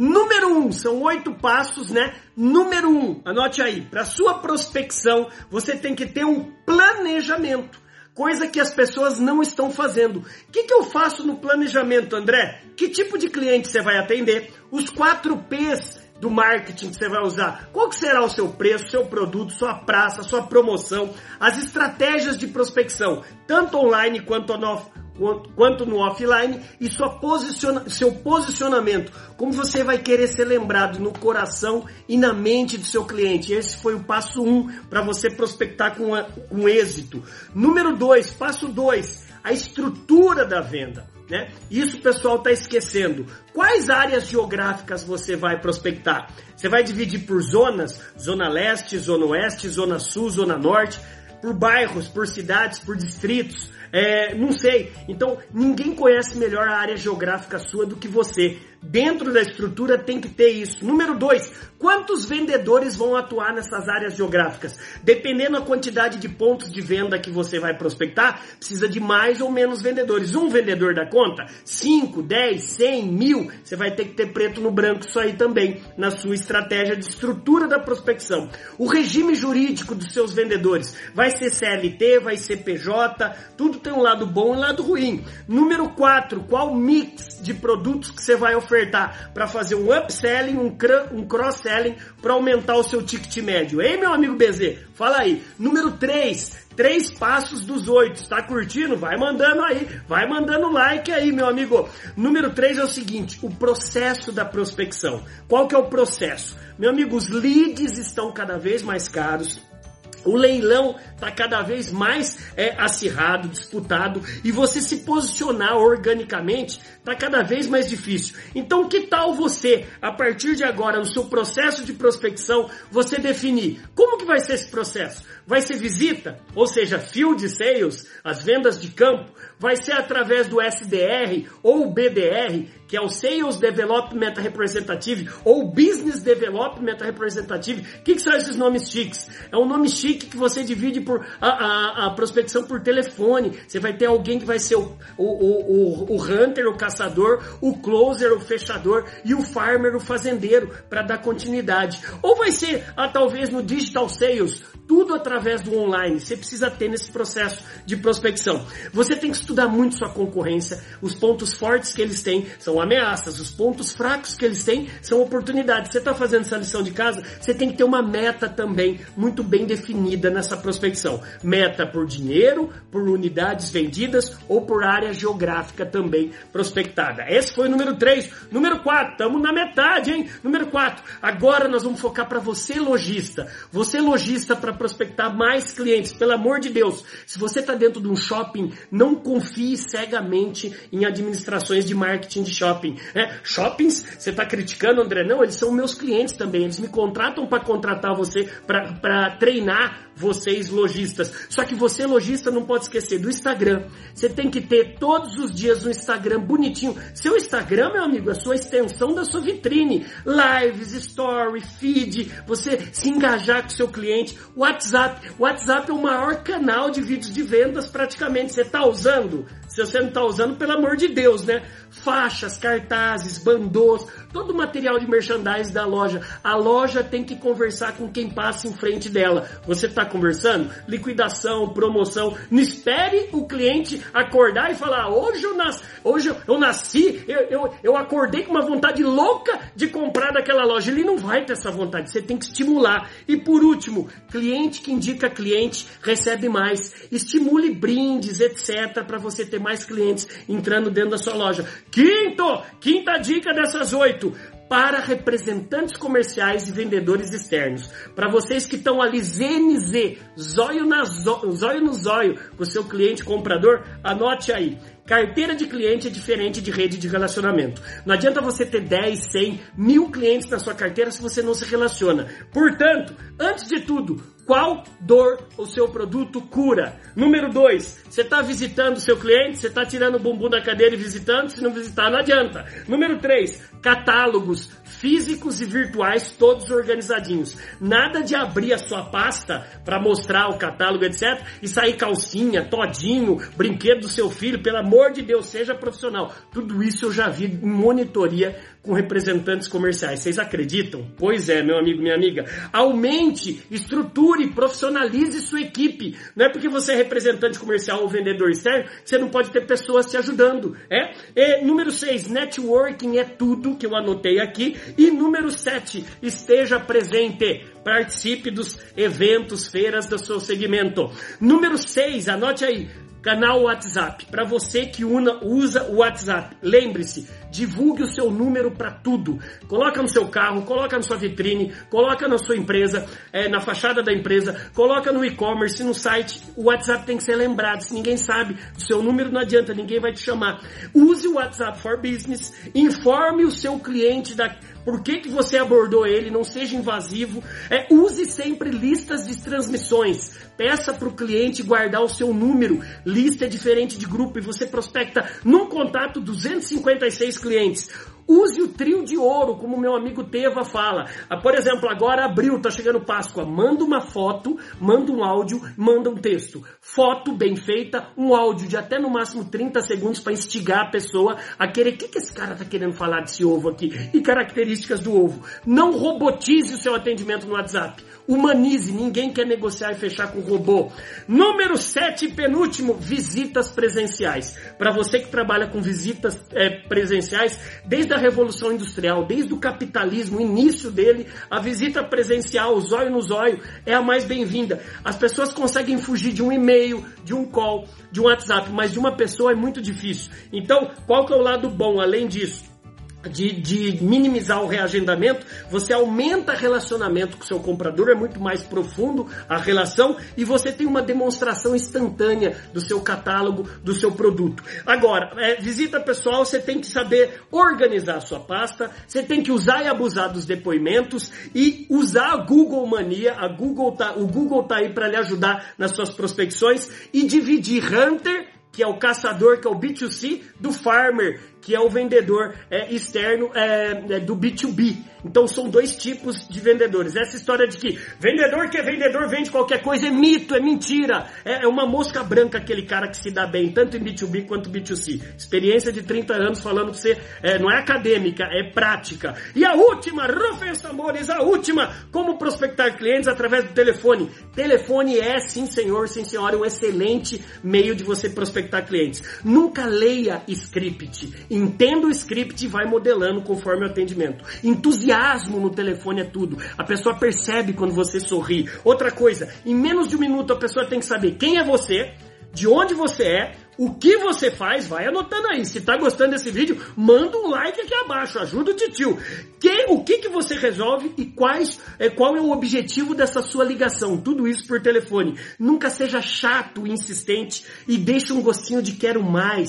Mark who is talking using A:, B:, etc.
A: Número um, são oito passos, né? Número um, anote aí, para sua prospecção, você tem que ter um planejamento. Coisa que as pessoas não estão fazendo. O que, que eu faço no planejamento, André? Que tipo de cliente você vai atender? Os quatro P's do marketing que você vai usar. Qual que será o seu preço, seu produto, sua praça, sua promoção, as estratégias de prospecção, tanto online quanto quanto no offline e sua posiciona, seu posicionamento, como você vai querer ser lembrado no coração e na mente do seu cliente. Esse foi o passo 1 um, para você prospectar com, a, com êxito. Número 2, passo 2, a estrutura da venda. Né? Isso o pessoal está esquecendo. Quais áreas geográficas você vai prospectar? Você vai dividir por zonas? Zona leste, zona oeste, zona sul, zona norte, por bairros, por cidades, por distritos. É, não sei. Então, ninguém conhece melhor a área geográfica sua do que você. Dentro da estrutura tem que ter isso. Número dois, quantos vendedores vão atuar nessas áreas geográficas? Dependendo da quantidade de pontos de venda que você vai prospectar, precisa de mais ou menos vendedores. Um vendedor da conta? 5, 10, 100, mil? Você vai ter que ter preto no branco isso aí também na sua estratégia de estrutura da prospecção. O regime jurídico dos seus vendedores vai ser CLT, vai ser PJ, tudo tem um lado bom e um lado ruim. Número 4, qual mix de produtos que você vai para fazer um upselling, um, um cross-selling para aumentar o seu ticket médio? Ei, meu amigo BZ, fala aí. Número 3, três passos dos oito. Está curtindo? Vai mandando aí, vai mandando like aí, meu amigo. Número 3 é o seguinte, o processo da prospecção. Qual que é o processo? Meu amigo, os leads estão cada vez mais caros o leilão está cada vez mais é, acirrado, disputado, e você se posicionar organicamente está cada vez mais difícil. Então, que tal você, a partir de agora, no seu processo de prospecção, você definir como que vai ser esse processo? Vai ser visita, ou seja, field sales, as vendas de campo, vai ser através do SDR ou BDR, que é o Sales Development Representative ou Business Development Representative. O que, que, são esses nomes chiques? É um nome chique que você divide por a, a, a prospecção por telefone. Você vai ter alguém que vai ser o, o, o, o hunter, o caçador, o closer, o fechador e o farmer, o fazendeiro, para dar continuidade. Ou vai ser, ah, talvez no Digital Sales, tudo através do online. Você precisa ter nesse processo de prospecção. Você tem que estudar muito sua concorrência. Os pontos fortes que eles têm são ameaças. Os pontos fracos que eles têm são oportunidades. Você está fazendo essa lição de casa, você tem que ter uma meta também muito bem definida nessa prospecção. Meta por dinheiro, por unidades vendidas ou por área geográfica também prospectada. Esse foi o número 3. Número 4, estamos na metade, hein? Número 4. Agora nós vamos focar para você lojista. Você lojista para prospectar mais clientes. Pelo amor de Deus, se você está dentro de um shopping, não confie cegamente em administrações de marketing de shopping. É, shoppings, você está criticando, André? Não, eles são meus clientes também. Eles me contratam para contratar você, para treinar vocês lojistas. Só que você lojista não pode esquecer do Instagram. Você tem que ter todos os dias um Instagram bonitinho. Seu Instagram, meu amigo, é a sua extensão da sua vitrine. Lives, story, feed, você se engajar com seu cliente. WhatsApp. WhatsApp é o maior canal de vídeos de vendas praticamente. Você está usando? Se você não está usando, pelo amor de Deus, né? Faixas, cartazes, bandôs, todo o material de merchandising da loja. A loja tem que conversar com quem passa em frente dela. Você está conversando? Liquidação, promoção. Não espere o cliente acordar e falar: hoje eu nasci, hoje eu nasci, eu, eu, eu acordei com uma vontade louca de comprar daquela loja. Ele não vai ter essa vontade. Você tem que estimular. E por último, cliente que indica cliente recebe mais. Estimule brindes, etc, para você ter mais clientes entrando dentro da sua loja. Quinto, quinta dica dessas oito para representantes comerciais e vendedores externos. Para vocês que estão ali ZNZ, zóio, na zóio no zóio com o seu cliente comprador, anote aí. Carteira de cliente é diferente de rede de relacionamento. Não adianta você ter 10, 100, mil clientes na sua carteira se você não se relaciona. Portanto, antes de tudo, qual dor o seu produto cura? Número 2, você está visitando o seu cliente, você está tirando o bumbum da cadeira e visitando, se não visitar não adianta. Número 3, catálogos físicos e virtuais todos organizadinhos. Nada de abrir a sua pasta para mostrar o catálogo, etc. e sair calcinha, todinho, brinquedo do seu filho, pelo amor de Deus, seja profissional. Tudo isso eu já vi em monitoria com representantes comerciais. Vocês acreditam? Pois é, meu amigo, minha amiga. Aumente, estruture, profissionalize sua equipe. Não é porque você é representante comercial ou vendedor externo você não pode ter pessoas te ajudando. É? E, número 6, networking é tudo que eu anotei aqui. E número 7, esteja presente. Participe dos eventos, feiras do seu segmento. Número 6, anote aí. Canal WhatsApp. Para você que una, usa o WhatsApp, lembre-se, divulgue o seu número para tudo. Coloca no seu carro, coloca na sua vitrine, coloca na sua empresa, é, na fachada da empresa, coloca no e-commerce, no site. O WhatsApp tem que ser lembrado. Se ninguém sabe do seu número, não adianta, ninguém vai te chamar. Use o WhatsApp for Business, informe o seu cliente da por que, que você abordou ele? Não seja invasivo. É, use sempre listas de transmissões. Peça para o cliente guardar o seu número. Lista é diferente de grupo e você prospecta num contato 256 clientes. Use o trio de ouro, como meu amigo Teva fala. Ah, por exemplo, agora abril, tá chegando Páscoa. Manda uma foto, manda um áudio, manda um texto. Foto bem feita, um áudio de até no máximo 30 segundos para instigar a pessoa a querer. O que, que esse cara tá querendo falar desse ovo aqui? E características do ovo. Não robotize o seu atendimento no WhatsApp. Humanize, ninguém quer negociar e fechar com robô. Número 7, penúltimo, visitas presenciais. Para você que trabalha com visitas é, presenciais, desde a Revolução Industrial, desde o capitalismo, o início dele, a visita presencial, o zóio no zóio, é a mais bem-vinda. As pessoas conseguem fugir de um e-mail, de um call, de um WhatsApp, mas de uma pessoa é muito difícil. Então, qual que é o lado bom além disso? De, de, minimizar o reagendamento, você aumenta relacionamento com seu comprador, é muito mais profundo a relação e você tem uma demonstração instantânea do seu catálogo, do seu produto. Agora, é, visita pessoal, você tem que saber organizar a sua pasta, você tem que usar e abusar dos depoimentos e usar a Google Mania, a Google tá, o Google tá aí para lhe ajudar nas suas prospecções e dividir Hunter que é o caçador, que é o B2C, do farmer, que é o vendedor é, externo é, é, do B2B. Então são dois tipos de vendedores. Essa história de que vendedor que é vendedor vende qualquer coisa é mito, é mentira. É, é uma mosca branca aquele cara que se dá bem, tanto em B2B quanto B2C. Experiência de 30 anos falando pra você, é, não é acadêmica, é prática. E a última, Rufens Amores, a última, como prospectar clientes através do telefone. Telefone é, sim senhor, sim senhora, um excelente meio de você prospectar clientes. Nunca leia script Entenda o script e vai modelando conforme o atendimento. Entusiasmo no telefone é tudo. A pessoa percebe quando você sorri. Outra coisa, em menos de um minuto a pessoa tem que saber quem é você, de onde você é, o que você faz, vai anotando aí. Se tá gostando desse vídeo, manda um like aqui abaixo, ajuda o titio. Que, o que, que você resolve e quais, é, qual é o objetivo dessa sua ligação? Tudo isso por telefone. Nunca seja chato, insistente e deixe um gostinho de quero mais.